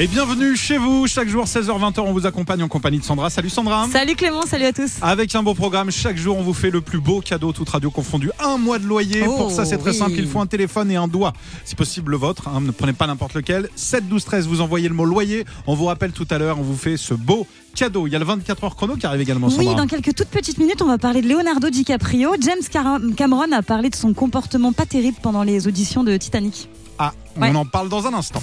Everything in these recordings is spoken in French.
Et bienvenue chez vous. Chaque jour, 16h-20h, on vous accompagne en compagnie de Sandra. Salut Sandra. Salut Clément, salut à tous. Avec un beau programme, chaque jour on vous fait le plus beau cadeau, toute radio confondue. Un mois de loyer. Oh, Pour ça, c'est très oui. simple. Il faut un téléphone et un doigt. Si possible, le vôtre. hein. Ne prenez pas n'importe lequel. 7 12 13, vous envoyez le mot loyer. On vous rappelle tout à l'heure, on vous fait ce beau cadeau. Il y a le 24 heures chrono qui arrive également, Oui, Sandra. dans quelques toutes petites minutes, on va parler de Leonardo DiCaprio. James Cameron a parlé de son comportement pas terrible pendant les auditions de Titanic. Ah, Ouais. on en parle dans un instant.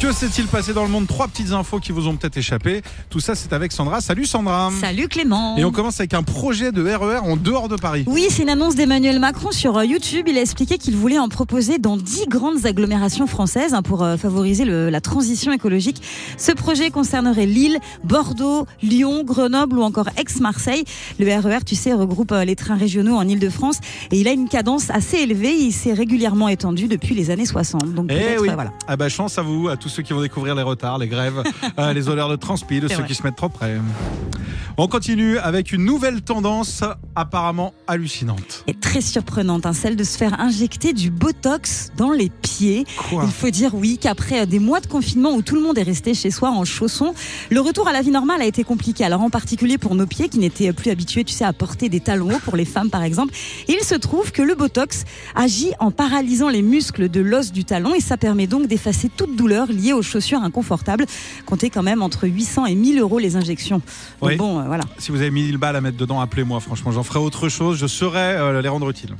Que s'est-il passé dans le monde? Trois petites infos qui vous ont peut-être échappé. Tout ça, c'est avec Sandra. Salut Sandra. Salut Clément. Et on commence avec un projet de RER en dehors de Paris. Oui, c'est une annonce d'Emmanuel Macron sur euh, YouTube. Il a expliqué qu'il voulait en proposer dans 10 grandes agglomérations françaises hein, pour euh, favoriser le- la transition écologique. Ce projet concernerait Lille, Bordeaux, Lyon, Grenoble ou encore Aix-Marseille. Le RER, tu sais, regroupe euh, les trains régionaux en Ile-de-France et il a une cadence assez élevée. Il s'est régulièrement étendu depuis les années 60. Donc Eh oui. voilà. Ah bah chance à vous, à tous ceux qui vont découvrir les retards, les grèves, euh, les odeurs de transpi, de ceux vrai. qui se mettent trop près. On continue avec une nouvelle tendance apparemment hallucinante. Et très surprenante, hein, celle de se faire injecter du Botox dans les pieds. Quoi Il faut dire oui qu'après euh, des mois de confinement où tout le monde est resté chez soi en chaussons, le retour à la vie normale a été compliqué. Alors en particulier pour nos pieds qui n'étaient plus habitués, tu sais, à porter des talons hauts pour les femmes par exemple. Il se trouve que le Botox agit en paralysant les muscles de l'os du talon et ça permet donc d'effacer toute douleur liée aux chaussures inconfortables. Comptez quand même entre 800 et 1000 euros les injections. Donc Oui. bon, euh, voilà. Si vous avez 1000 balles à mettre dedans, appelez-moi. Franchement, j'en ferai autre chose. Je saurais euh, les rendre utiles.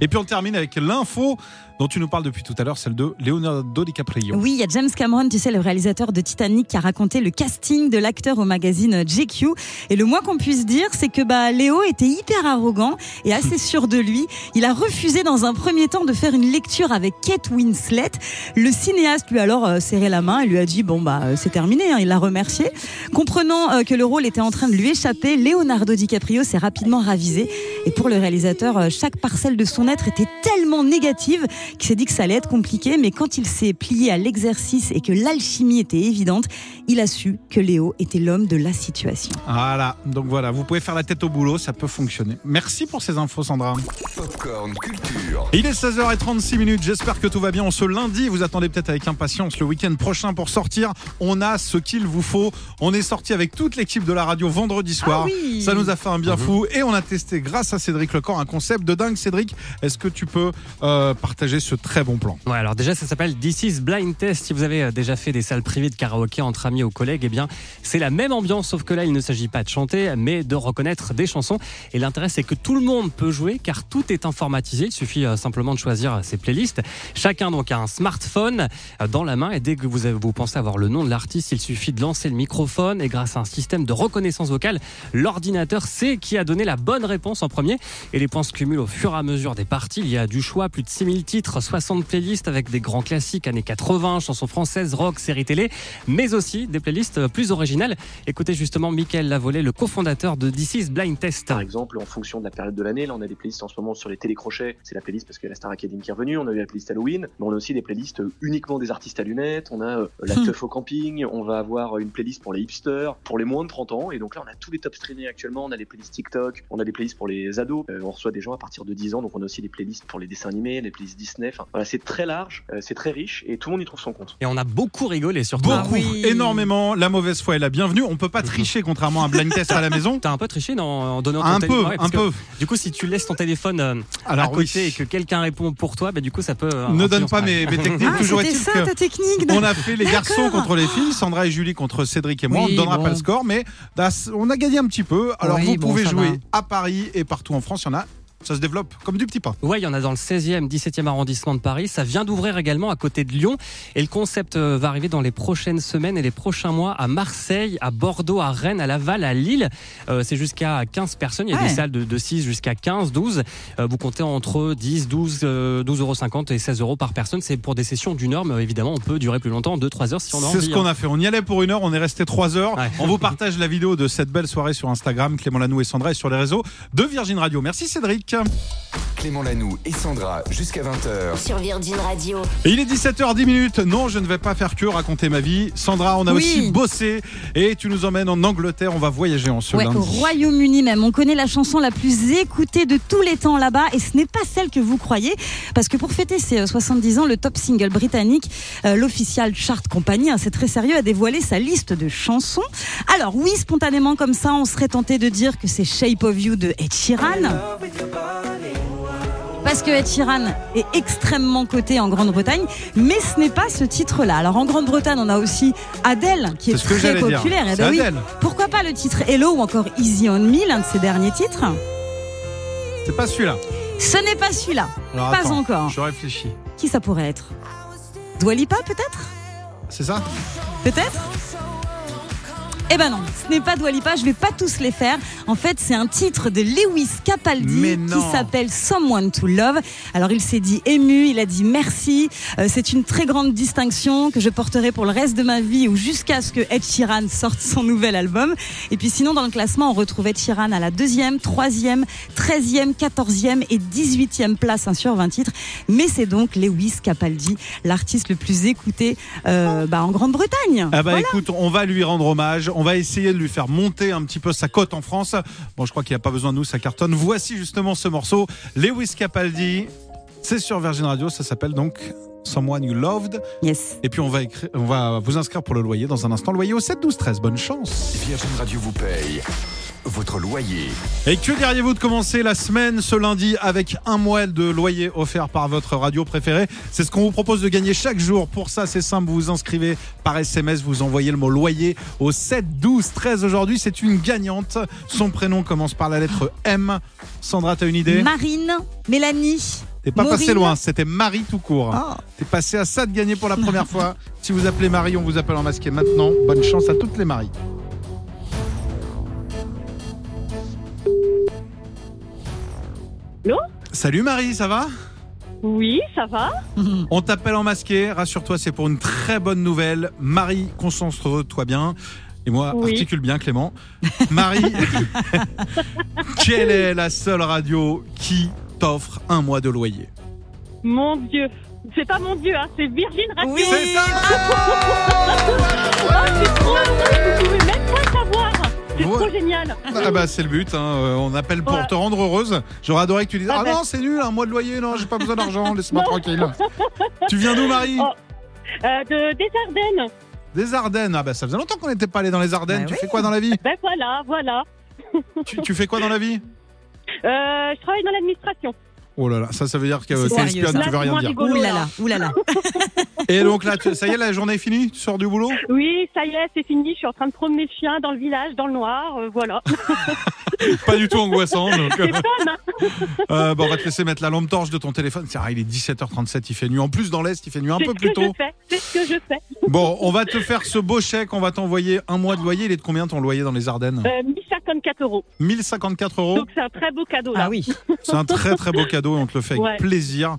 Et puis on termine avec l'info dont tu nous parles depuis tout à l'heure, celle de Leonardo DiCaprio. Oui, il y a James Cameron, tu sais, le réalisateur de Titanic, qui a raconté le casting de l'acteur au magazine GQ. Et le moins qu'on puisse dire, c'est que bah, Léo était hyper arrogant et assez sûr de lui. Il a refusé dans un premier temps de faire une lecture avec Kate Winslet. Le cinéaste lui a alors euh, serré la main et lui a dit bon bah euh, c'est terminé. hein. Il l'a remercié. Comprenant euh, que le rôle était en train de lui échapper, Leonardo DiCaprio s'est rapidement ravisé. Et pour le réalisateur, euh, chaque parcelle de son être était tellement négative qu'il s'est dit que ça allait être compliqué, mais quand il s'est plié à l'exercice et que l'alchimie était évidente, il a su que Léo était l'homme de la situation. Voilà, donc voilà, vous pouvez faire la tête au boulot, ça peut fonctionner. Merci pour ces infos, Sandra. Popcorn Culture. Il est 16h36 minutes. J'espère que tout va bien. On se lundi. Vous attendez peut-être avec impatience le week-end prochain pour sortir. On a ce qu'il vous faut. On est sorti avec toute l'équipe de la radio vendredi soir. Ah oui. Ça nous a fait un bien fou et on a testé grâce à Cédric Lecor un concept de dingue. Cédric, est-ce que tu peux euh, partager ce très bon plan Ouais, alors déjà, ça s'appelle This is Blind Test. Si vous avez euh, déjà fait des salles privées de karaoké entre amis ou collègues, eh bien, c'est la même ambiance, sauf que là, il ne s'agit pas de chanter, mais de reconnaître des chansons. Et l'intérêt, c'est que tout le monde peut jouer, car tout est informatisé. Il suffit euh, simplement de choisir euh, ses playlists. Chacun donc a un smartphone dans la main, et dès que vous, vous pensez avoir le nom de l'artiste, il suffit de lancer le microphone, et grâce à un système de reconnaissance vocale, l'ordinateur sait qui a donné la bonne réponse en premier. Et les points se cumulent au fur et à mesure des parties. Il y a du choix, plus de 6000 titres, 60 playlists avec des grands classiques années 80, chansons françaises, rock, séries télé, mais aussi des playlists plus originales. Écoutez justement Mickaël Lavolée, le cofondateur de This is Blind Test. Par exemple, en fonction de la période de l'année, là on a des playlists en ce moment sur les télécrochets, c'est la playlist parce qu'il y a la Star Academy qui est revenue, on a eu la playlist Halloween, mais on a aussi des playlists euh, uniquement des artistes à lunettes, on a euh, la teuf au camping, on va avoir une playlist pour les hipsters, pour les moins de 30 ans, et donc là on a tous les top streamés actuellement, on a des playlists TikTok, on a des playlists pour les ados, euh, on reçoit des gens à partir de 10 ans, donc on a aussi des playlists pour les dessins animés, des playlists Disney, enfin voilà, c'est très large, euh, c'est très riche, et tout le monde y trouve son compte. Et on a beaucoup rigolé surtout. Beaucoup, Ah oui. énormément. La mauvaise foi est la bienvenue. On peut pas tricher contrairement à un blind test à la maison. T'as un peu triché en donnant ton Un téléphone peu, Ouais, un que, peu. Du coup, si tu laisses ton téléphone euh, Alors à côté oui. et que quelqu'un répond pour toi, bah, du coup, ça peut. euh, Ne donne pas mes, mes techniques. Ah, Toujours est-il ça que ta technique On a fait les garçons contre les filles, Sandra et Julie contre Cédric et moi. on ne donnera bon. pas le score, mais on a gagné un petit peu. Alors Oui, vous bon, pouvez jouer va. à Paris et partout en France. Il y en a. Ça se développe comme du petit pain. Ouais, il y en a dans le 16e, 17e arrondissement de Paris. Ça vient d'ouvrir également à côté de Lyon. Et le concept euh, va arriver dans les prochaines semaines et les prochains mois à Marseille, à Bordeaux, à Rennes, à Laval, à Lille. Euh, c'est jusqu'à 15 personnes. Il y a Ouais. des salles de, de 6 jusqu'à 15, 12. Euh, vous comptez entre 10, 12, euh, 12,50 euros et 16 euros par personne. C'est pour des sessions d'une heure, mais évidemment, on peut durer plus longtemps, 2-3 heures si on a C'est envie. ce qu'on hein. a fait. On y allait pour une heure, on est resté trois heures. Ouais. On vous partage la vidéo de cette belle soirée sur Instagram, Clément Lanou et Sandra, et sur les réseaux de Virgin Radio. Merci Cédric. Musique. Clément Lanoux et Sandra jusqu'à 20h. Sur Virgin Radio. Et il est 17h10 minutes. Non, je ne vais pas faire que raconter ma vie. Sandra, on a Oui. aussi bossé et tu nous emmènes en Angleterre. On va voyager en ce Ouais, lundi. au Royaume-Uni même. On connaît la chanson la plus écoutée de tous les temps là-bas et ce n'est pas celle que vous croyez parce que pour fêter ses euh, 70 ans, le top single britannique, euh, l'Official Chart Company, hein, c'est très sérieux, a dévoilé sa liste de chansons. Alors oui, spontanément comme ça, on serait tenté de dire que c'est Shape of You de Ed Sheeran. Parce que Ed Sheeran est extrêmement coté en Grande-Bretagne, mais ce n'est pas ce titre-là. Alors en Grande-Bretagne, on a aussi Adele qui est, très populaire. Eh ben oui. Pourquoi pas le titre Hello ou encore Easy on Me, l'un de ses derniers titres? C'est pas celui-là. Ce n'est pas celui-là. Pas attends, encore. Je réfléchis. Qui ça pourrait être? Dua Lipa peut-être? C'est ça? Peut-être? Eh ben non, ce n'est pas Dua Lipa, je vais pas tous les faire. En fait, c'est un titre de Lewis Capaldi qui s'appelle Someone to Love. Alors il s'est dit ému, il a dit merci. Euh, c'est une très grande distinction que je porterai pour le reste de ma vie ou jusqu'à ce que Ed Sheeran sorte son nouvel album. Et puis sinon, dans le classement, on retrouve Ed Sheeran à la deuxième, troisième, treizième, quatorzième et dix-huitième place hein, sur 20 titres. Mais c'est donc Lewis Capaldi, l'artiste le plus écouté euh, bah, en Grande-Bretagne. Ah bah Voilà. écoute, on va lui rendre hommage. On va essayer de lui faire monter un petit peu sa cote en France. Bon, je crois qu'il n'y a pas besoin de nous, ça cartonne. Voici justement ce morceau. Lewis Capaldi. C'est sur Virgin Radio. Ça s'appelle donc Someone You Loved. Yes. Et puis on va, écrire, on va vous inscrire pour le loyer dans un instant. Loyer au 7 12 13. Bonne chance. Virgin Radio vous paye votre loyer. Et que diriez-vous de commencer la semaine ce lundi avec un mois de loyer offert par votre radio préférée? C'est ce qu'on vous propose de gagner chaque jour. Pour ça, c'est simple, vous vous inscrivez par SMS, vous envoyez le mot loyer au 7 12 13. Aujourd'hui, c'est une gagnante. Son prénom commence par la lettre M. Sandra, t'as une idée? Marine, Mélanie. T'es pas passé loin, c'était Marie tout court. Ah. T'es passé à ça de gagner pour la première fois. Si vous appelez Marie, on vous appelle en masqué maintenant. Bonne chance à toutes les Maries. Allô Salut Marie, ça va Oui, ça va On t'appelle en masqué, rassure-toi, c'est pour une très bonne nouvelle. Marie, concentre-toi bien. Et moi, Oui. articule bien Clément. Marie, quelle est la seule radio qui t'offre un mois de loyer Mon Dieu. C'est pas mon Dieu, hein, c'est Virgin Radio. Oui. C'est ça Oh, trop vous pouvez même pas savoir. C'est Ouais. trop génial. Ah bah c'est le but, hein. Euh, on appelle pour Ouais. te rendre heureuse. J'aurais adoré que tu dises Ah Ah bah. non c'est nul, un mois de loyer, non j'ai pas besoin d'argent, laisse-moi tranquille. Tu viens d'où Marie Oh. Euh, de, des Ardennes. Des Ardennes. Ah bah ça faisait longtemps qu'on n'était pas allé dans les Ardennes. Bah tu oui. fais quoi dans la vie Ben voilà, voilà. tu, tu fais quoi dans la vie? Euh, je travaille dans l'administration. Oh là là, ça ça veut dire que t'es sérieux, espionne, ça. tu veux rien Là, dire. Ouh là là, ouh là là. Et donc là, tu- ça y est, la journée est finie Tu sors du boulot? Oui, ça y est, c'est fini. Je suis en train de promener le chien dans le village, dans le noir. euh, voilà. Pas du tout angoissant. Donc, fun, hein euh, bon, on va te laisser mettre la lampe torche de ton téléphone. Il est 17h37, il fait nuit. En plus, dans l'Est, il fait nuit un C'est peu ce plus que tôt. fais. C'est ce que je fais. Bon, on va te faire ce beau chèque. On va t'envoyer un mois de loyer. Il est de combien ton loyer dans les Ardennes? Euh, 1054 euros. 1054 euros. Donc c'est un très beau cadeau là. Ah oui. C'est un très très beau cadeau et on te le fait avec Ouais. plaisir.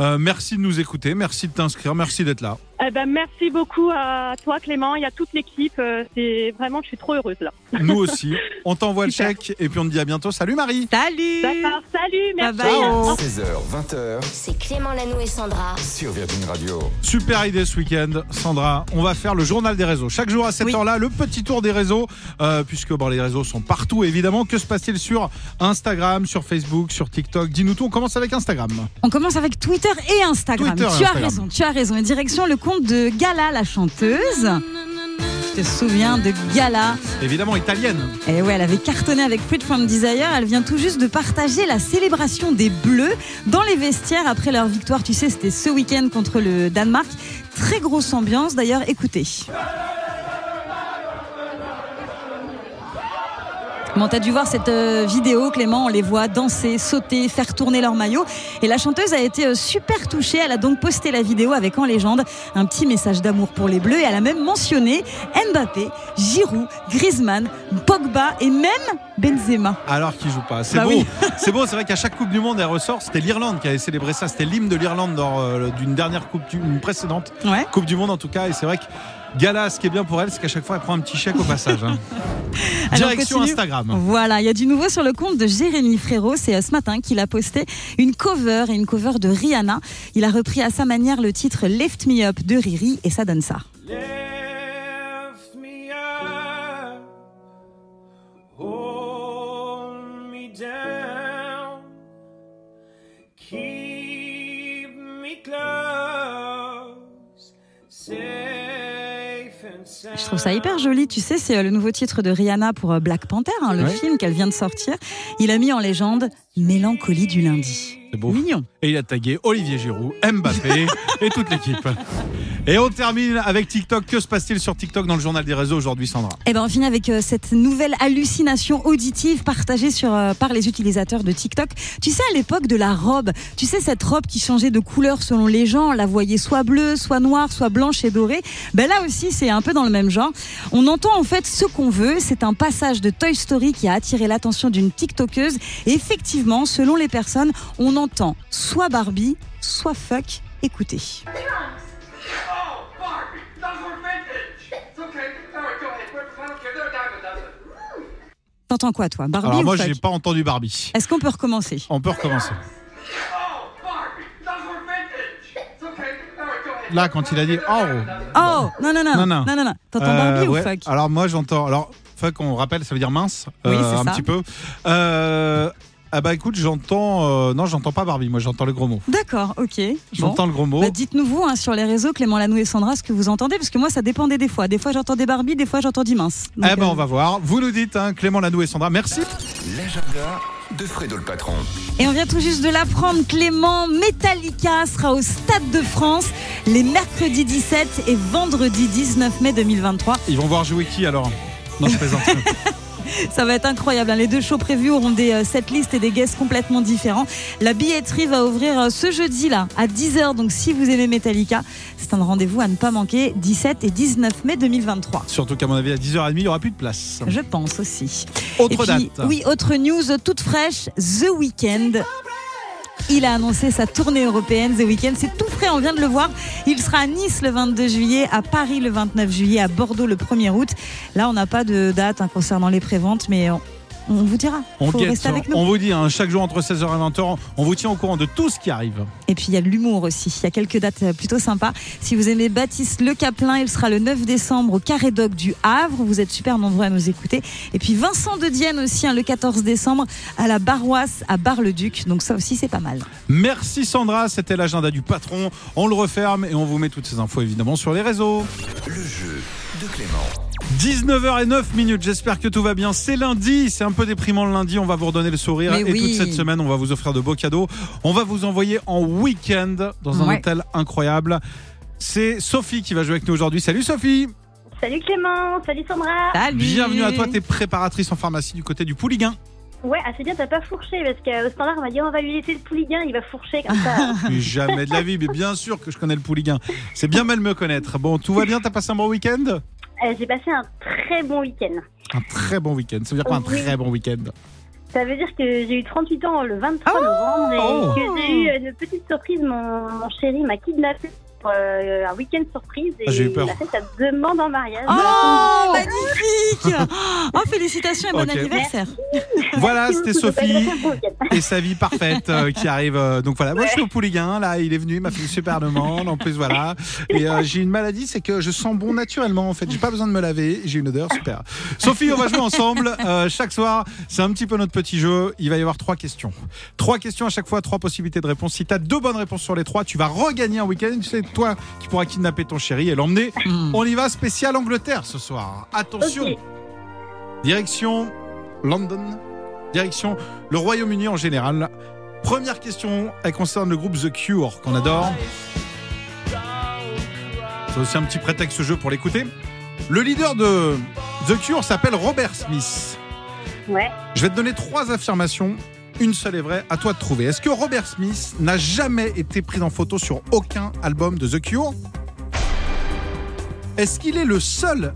Euh, merci de nous écouter, merci de t'inscrire, merci d'être là. Eh ben, merci beaucoup à toi Clément et à toute l'équipe. Euh, C'est vraiment, je suis trop heureuse là. Nous aussi. On t'envoie le chèque et puis on te dit à bientôt. Salut Marie Salut. D'accord, salut, merci. Bye bye. Ciao 16h, 20h C'est Clément Lanoux et Sandra. sur Virgin Radio. Super idée ce week-end, Sandra. On va faire le journal des réseaux. Chaque jour à cette Oui. heure-là, le petit tour des réseaux, euh, puisque bon, les réseaux sont partout évidemment. Que se passe-t-il sur Instagram, sur Facebook, sur TikTok? Dis-nous tout. On commence avec Instagram. On commence avec Twitter et Instagram. Twitter et tu as raison, tu as raison. Et direction le compte de Gala, la chanteuse. Tu te souviens de Gala Évidemment italienne. Et ouais, elle avait cartonné avec Fruit from Desire. Elle vient tout juste de partager la célébration des Bleus dans les vestiaires après leur victoire. Tu sais, c'était ce week-end contre le Danemark. Très grosse ambiance. D'ailleurs, écoutez. Bon, t'as dû voir cette euh, vidéo, Clément? On les voit danser, sauter, faire tourner leur maillot. Et la chanteuse a été euh, super touchée. Elle a donc posté la vidéo avec en légende un petit message d'amour pour les Bleus. Et elle a même mentionné Mbappé, Giroud, Griezmann, Pogba et même Benzema. Alors qu'il joue pas. C'est Bah beau. oui. C'est beau. C'est vrai qu'à chaque Coupe du Monde, elle ressort. C'était l'Irlande qui avait célébré ça. C'était l'hymne de l'Irlande dans, euh, d'une dernière Coupe du, une précédente Ouais. Coupe du Monde en tout cas. Et c'est vrai que Gala, ce qui est bien pour elle, c'est qu'à chaque fois, elle prend un petit chèque au passage. hein. Direction continue. Instagram. Voilà, il y a du nouveau sur le compte de Jérémy Frérot. C'est euh, ce matin qu'il a posté une cover et une cover de Rihanna. Il a repris à sa manière le titre Lift Me Up de Riri et ça donne ça. Je trouve ça hyper joli. Tu sais, c'est euh, le nouveau titre de Rihanna pour euh, Black Panther, hein, le Ouais. film qu'elle vient de sortir. Il a mis en légende Mélancolie du lundi. C'est beau. Mignon. Et il a tagué Olivier Giroud, Mbappé et toute l'équipe. Et on termine avec TikTok. Que se passe-t-il sur TikTok dans le journal des réseaux aujourd'hui, Sandra? Eh ben, on finit avec euh, cette nouvelle hallucination auditive partagée sur, euh, par les utilisateurs de TikTok. Tu sais, à l'époque de la robe, tu sais, cette robe qui changeait de couleur selon les gens, on la voyait soit bleue, soit noire, soit blanche et dorée. Ben là aussi, c'est un peu dans le même genre. On entend en fait ce qu'on veut. C'est un passage de Toy Story qui a attiré l'attention d'une TikTokeuse. Et effectivement, selon les personnes, on entend soit Barbie, soit fuck. Écoutez. T'entends quoi, toi Barbie Alors moi, j'ai pas entendu Barbie. Est-ce qu'on peut recommencer? On peut recommencer. Là, quand il a dit oh, Oh non non non Non, non. non. T'entends Euh, Barbie ouais. ou fuck? Alors moi, j'entends. Alors fuck, on rappelle, ça veut dire mince, Oui, euh, c'est un ça. petit peu. Euh, ah bah écoute, j'entends. euh, non, j'entends pas Barbie. Moi, j'entends le gros mot. D'accord, ok. Bon. J'entends le gros mot. Bah, dites-nous vous hein, sur les réseaux Clément Lanou et Sandra ce que vous entendez parce que moi ça dépendait des fois. Des fois j'entendais Barbie, des fois j'entendais mince. Donc, eh ben, euh, on va voir. Vous nous dites, hein, Clément Lanou et Sandra. Merci. L'agenda de Fredo le patron. Et on vient tout juste de l'apprendre, Clément Metallica sera au Stade de France les mercredis 17 et vendredi 19 mai 2023. Ils vont voir jouer qui alors? Non, je plaisante. Ça va être incroyable. hein. Les deux shows prévus auront des euh, setlists et des guests complètement différents. La billetterie va ouvrir euh, ce jeudi là à 10h. Donc si vous aimez Metallica, c'est un rendez-vous à ne pas manquer 17 et 19 mai 2023. Surtout qu'à mon avis, à 10h30, il n'y aura plus de place. Je pense aussi. Autre Et puis, date. Oui, autre news toute fraîche, The Weeknd. Il a annoncé sa tournée européenne The Weeknd. C'est tout frais, on vient de le voir. Il sera à Nice le 22 juillet, à Paris le 29 juillet, à Bordeaux le 1er août. Là, on n'a pas de date hein, concernant les préventes, mais on, on vous dira. On Faut guette, rester avec nous. on vous dit, hein, chaque jour entre 16h et 20h, on vous tient au courant de tout ce qui arrive. Et puis il y a de l'humour aussi. Il y a quelques dates euh, plutôt sympas. Si vous aimez Baptiste Le Caplin, il sera le 9 décembre au Carré Doc du Havre. Vous êtes super nombreux à nous écouter. Et puis Vincent de Dienne aussi, hein, le 14 décembre à la Baroisse à Bar-le-Duc. Donc ça aussi c'est pas mal. Merci Sandra, c'était l'agenda du patron. On le referme et on vous met toutes ces infos évidemment sur les réseaux. Le jeu de Clément. 19h09 minutes, j'espère que tout va bien. C'est lundi, c'est un peu déprimant le lundi, on va vous redonner le sourire Mais et oui. toute cette semaine on va vous offrir de beaux cadeaux. On va vous envoyer en week-end dans un Ouais. hôtel incroyable. C'est Sophie qui va jouer avec nous aujourd'hui. Salut Sophie Salut Clément, salut Sandra. Salut Bienvenue à toi, t'es préparatrice en pharmacie du côté du Pouliguen. Ouais, ah, c'est bien, t'as pas fourché parce qu'au standard on m'a dit on va lui laisser le pouliguen, il va fourcher comme ça. Plus jamais de la vie, mais bien sûr que je connais le Pouliguen. C'est bien mal me connaître. Bon, tout va bien, t'as passé un bon week-end? Euh, J'ai passé un très bon week-end. Un très bon week-end. Ça veut dire quoi un très bon week-end? Ça veut dire que j'ai eu 38 ans le 23 Oh novembre Oh. et que j'ai eu une petite surprise. Mon, mon chéri m'a kidnappé euh, un week-end surprise et Ah, j'ai eu peur. il a fait sa demande en mariage. Oh, magnifique Oh, félicitations et bon anniversaire Voilà, c'était Sophie. et sa vie parfaite euh, qui arrive. euh, donc voilà, moi je suis au Pouliguen, là il est venu, il m'a fait une super demande, en plus voilà. Et euh, j'ai une maladie, c'est que je sens bon naturellement en fait, j'ai pas besoin de me laver, j'ai une odeur super. Sophie, on va jouer ensemble euh, chaque soir, c'est un petit peu notre petit jeu, il va y avoir trois questions. Trois questions à chaque fois, trois possibilités de réponse. Si tu as deux bonnes réponses sur les trois, tu vas regagner un week-end, c'est toi qui pourras kidnapper ton chéri et l'emmener. Hmm. On y va spécial Angleterre ce soir. Attention. Direction London. Direction le Royaume-Uni en général. Première question, elle concerne le groupe The Cure qu'on adore. C'est aussi un petit prétexte ce jeu pour l'écouter. Le leader de The Cure s'appelle Robert Smith. Ouais. Je vais te donner trois affirmations. Une seule est vraie, à toi de trouver. Est-ce que Robert Smith n'a jamais été pris en photo sur aucun album de The Cure? Est-ce qu'il est le seul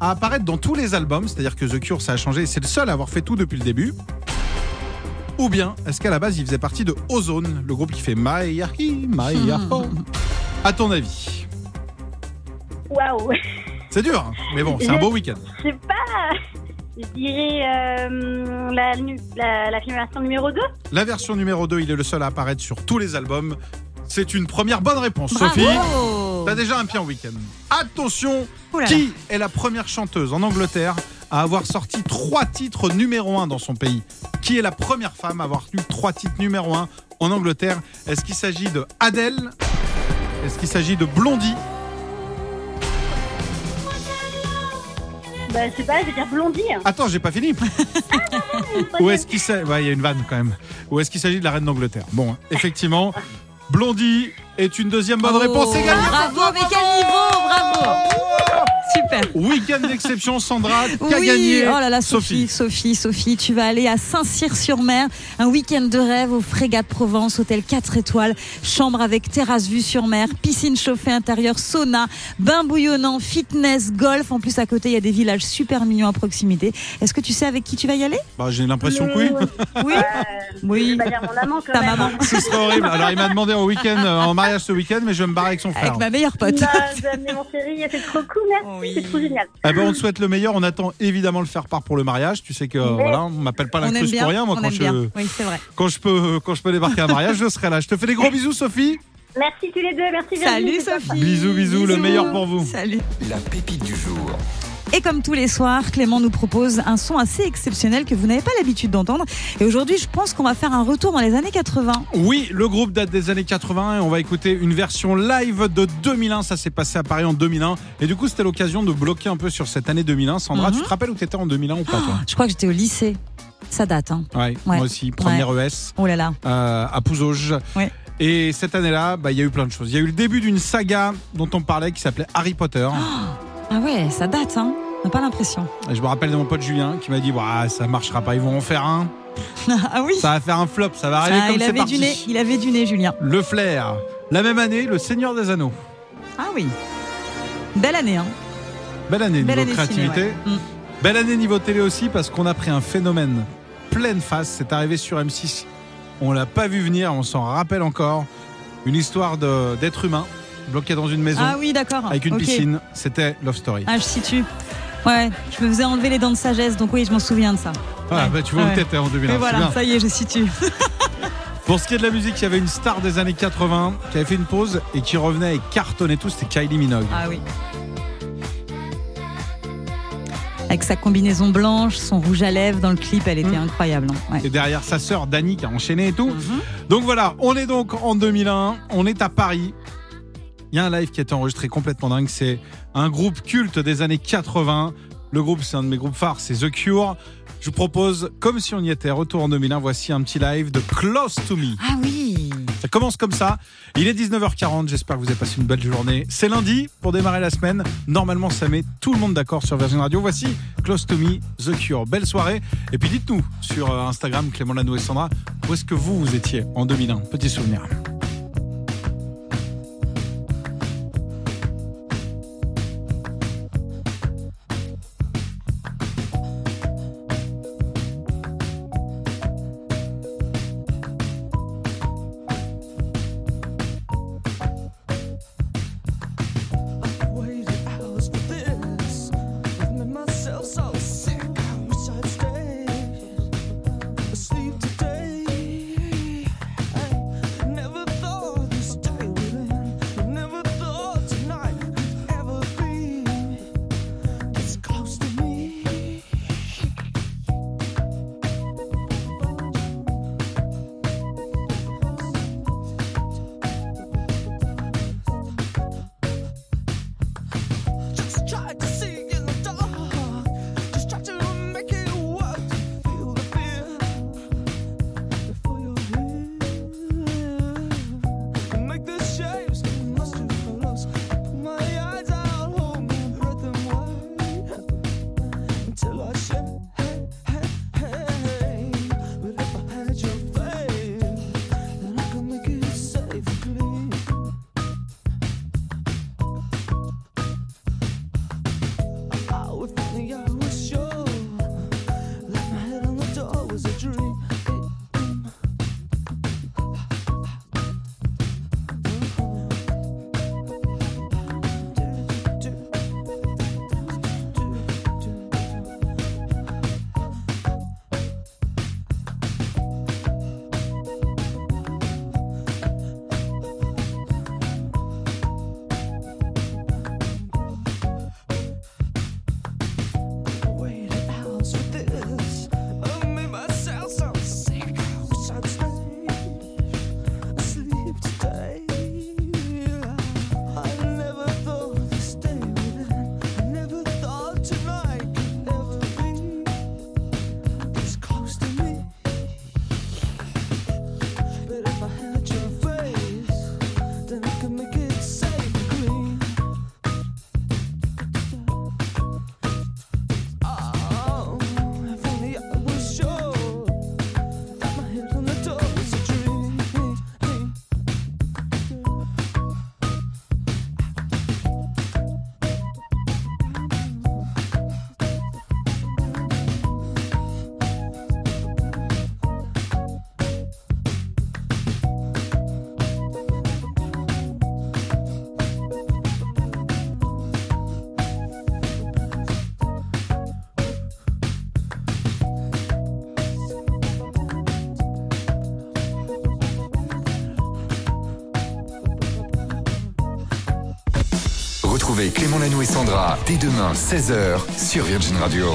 à apparaître dans tous les albums C'est-à-dire que The Cure, ça a changé et c'est le seul à avoir fait tout depuis le début? Ou bien, est-ce qu'à la base, il faisait partie de Ozone, le groupe qui fait My Yahi, My Yaho À ton avis? Waouh. C'est dur, hein. mais bon, c'est un beau week-end. Je sais pas. Je dirais euh, la, nu- la, la filmation numéro 2. La version numéro 2, il est le seul à apparaître sur tous les albums. C'est une première bonne réponse, Bravo Sophie. T'as déjà un pied en week-end. Attention, qui est la première chanteuse en Angleterre à avoir sorti trois titres numéro 1 dans son pays? Qui est la première femme à avoir eu trois titres numéro 1 en Angleterre? Est-ce qu'il s'agit de Adele? Est-ce qu'il s'agit de Blondie? Bah, je sais pas, je vais dire Blondie. Attends, j'ai pas fini. Ou est-ce qu'il s'agit Ouais, il y a une vanne quand même. Ou est-ce qu'il s'agit de la reine d'Angleterre? Bon, effectivement, Blondie est une deuxième bonne Oh, réponse. C'est gagné Bravo, mais quel niveau Bravo Super Week-end d'exception, Sandra, qui a oui, gagné oh là là, Sophie, Sophie, Sophie, tu vas aller à Saint-Cyr-sur-Mer, un week-end de rêve au Frégat de Provence, hôtel 4 étoiles, chambre avec terrasse vue sur mer, piscine chauffée intérieure, sauna, bain bouillonnant, fitness, golf. En plus, à côté, il y a des villages super mignons à proximité. Est-ce que tu sais avec qui tu vas y aller? Bah, J'ai l'impression que oui. Oui, oui. vais pas dire mon amant quand Ta même. maman. Ce serait horrible. Alors, il m'a demandé en week-end, en mariage ce week-end, mais je vais me barrer avec son frère. Avec ma meilleure pote. Bah, je vais amener mon chéri, c'est trop cool, merci, Oui. C'est trop génial. Eh ben, on te souhaite le meilleur. On attend évidemment le faire part pour le mariage. Tu sais que voilà, on m'appelle pas On bien. pour rien. Moi, on quand je. Oui, c'est vrai. quand je peux, quand je peux débarquer à un mariage, je serai là. Je te fais des gros bisous, Sophie. Merci tous les deux, merci Salut Virginie. Sophie. Bisous, bisous, le meilleur pour vous. Salut. La pépite du jour. Et comme tous les soirs, Clément nous propose un son assez exceptionnel que vous n'avez pas l'habitude d'entendre. Et aujourd'hui, je pense qu'on va faire un retour dans les années 80. Oui, le groupe date des années 80 et on va écouter une version live de 2001. Ça s'est passé à Paris en 2001. Et du coup, c'était l'occasion de bloquer un peu sur cette année 2001. Sandra, Mhm. tu te rappelles où t'étais en 2001 ou pas, toi? Je crois que j'étais au lycée. Ça date, hein. Ouais, moi aussi. Première ES Oh là là. euh, à Pouzauges. Ouais. Et cette année-là, bah, il y a eu plein de choses. Il y a eu le début d'une saga dont on parlait qui s'appelait Harry Potter. Ah ouais, ça date, hein. On n'a pas l'impression. Je me rappelle de mon pote Julien qui m'a dit Ouah, ça marchera pas, ils vont en faire un. ah oui. Ça va faire un flop, ça va arriver Ah, comme il avait parti. du nez. Il avait du nez, Julien. Le flair. La même année, Le Seigneur des Anneaux. Ah oui. Belle année, hein. Belle année Belle niveau année créativité. ciné, ouais. Mm. Belle année niveau télé aussi parce qu'on a pris un phénomène pleine face. C'est arrivé sur M6. On l'a pas vu venir, on s'en rappelle encore. Une histoire de- d'être humain bloqué dans une maison Ah oui, d'accord. avec une piscine. C'était Love Story. Ah, je situe. Ouais, je me faisais enlever les dents de sagesse, donc oui, je m'en souviens de ça. Ouais. bah, tu vois Ouais. où t'étais en 2001. Et c'est voilà, bien. ça y est, je situe. Pour ce qui est de la musique, il y avait une star des années 80 qui avait fait une pause et qui revenait et cartonnait tout. C'était Kylie Minogue. Ah oui. Avec sa combinaison blanche, son rouge à lèvres dans le clip, elle était Mm. incroyable. hein. Ouais. Et derrière sa sœur Dani qui a enchaîné et tout. Mhm. Donc voilà, on est donc en 2001, on est à Paris. Il y a un live qui a été enregistré complètement dingue, c'est un groupe culte des années 80. Le groupe, c'est un de mes groupes phares, c'est The Cure. Je vous propose, comme si on y était, retour en 2001, voici un petit live de Close to Me. Ah oui. Ça commence comme ça. Il est 19h40, j'espère que vous avez passé une belle journée. C'est lundi pour démarrer la semaine. Normalement, ça met tout le monde d'accord sur Virgin Radio. Voici Close to Me, The Cure. Belle soirée. Et puis dites-nous sur euh, Instagram, Clément Lano et Sandra, où est-ce que vous, vous étiez en 2001 Petit souvenir. Clément Lanoux et Sandra dès demain 16h sur Virgin Radio.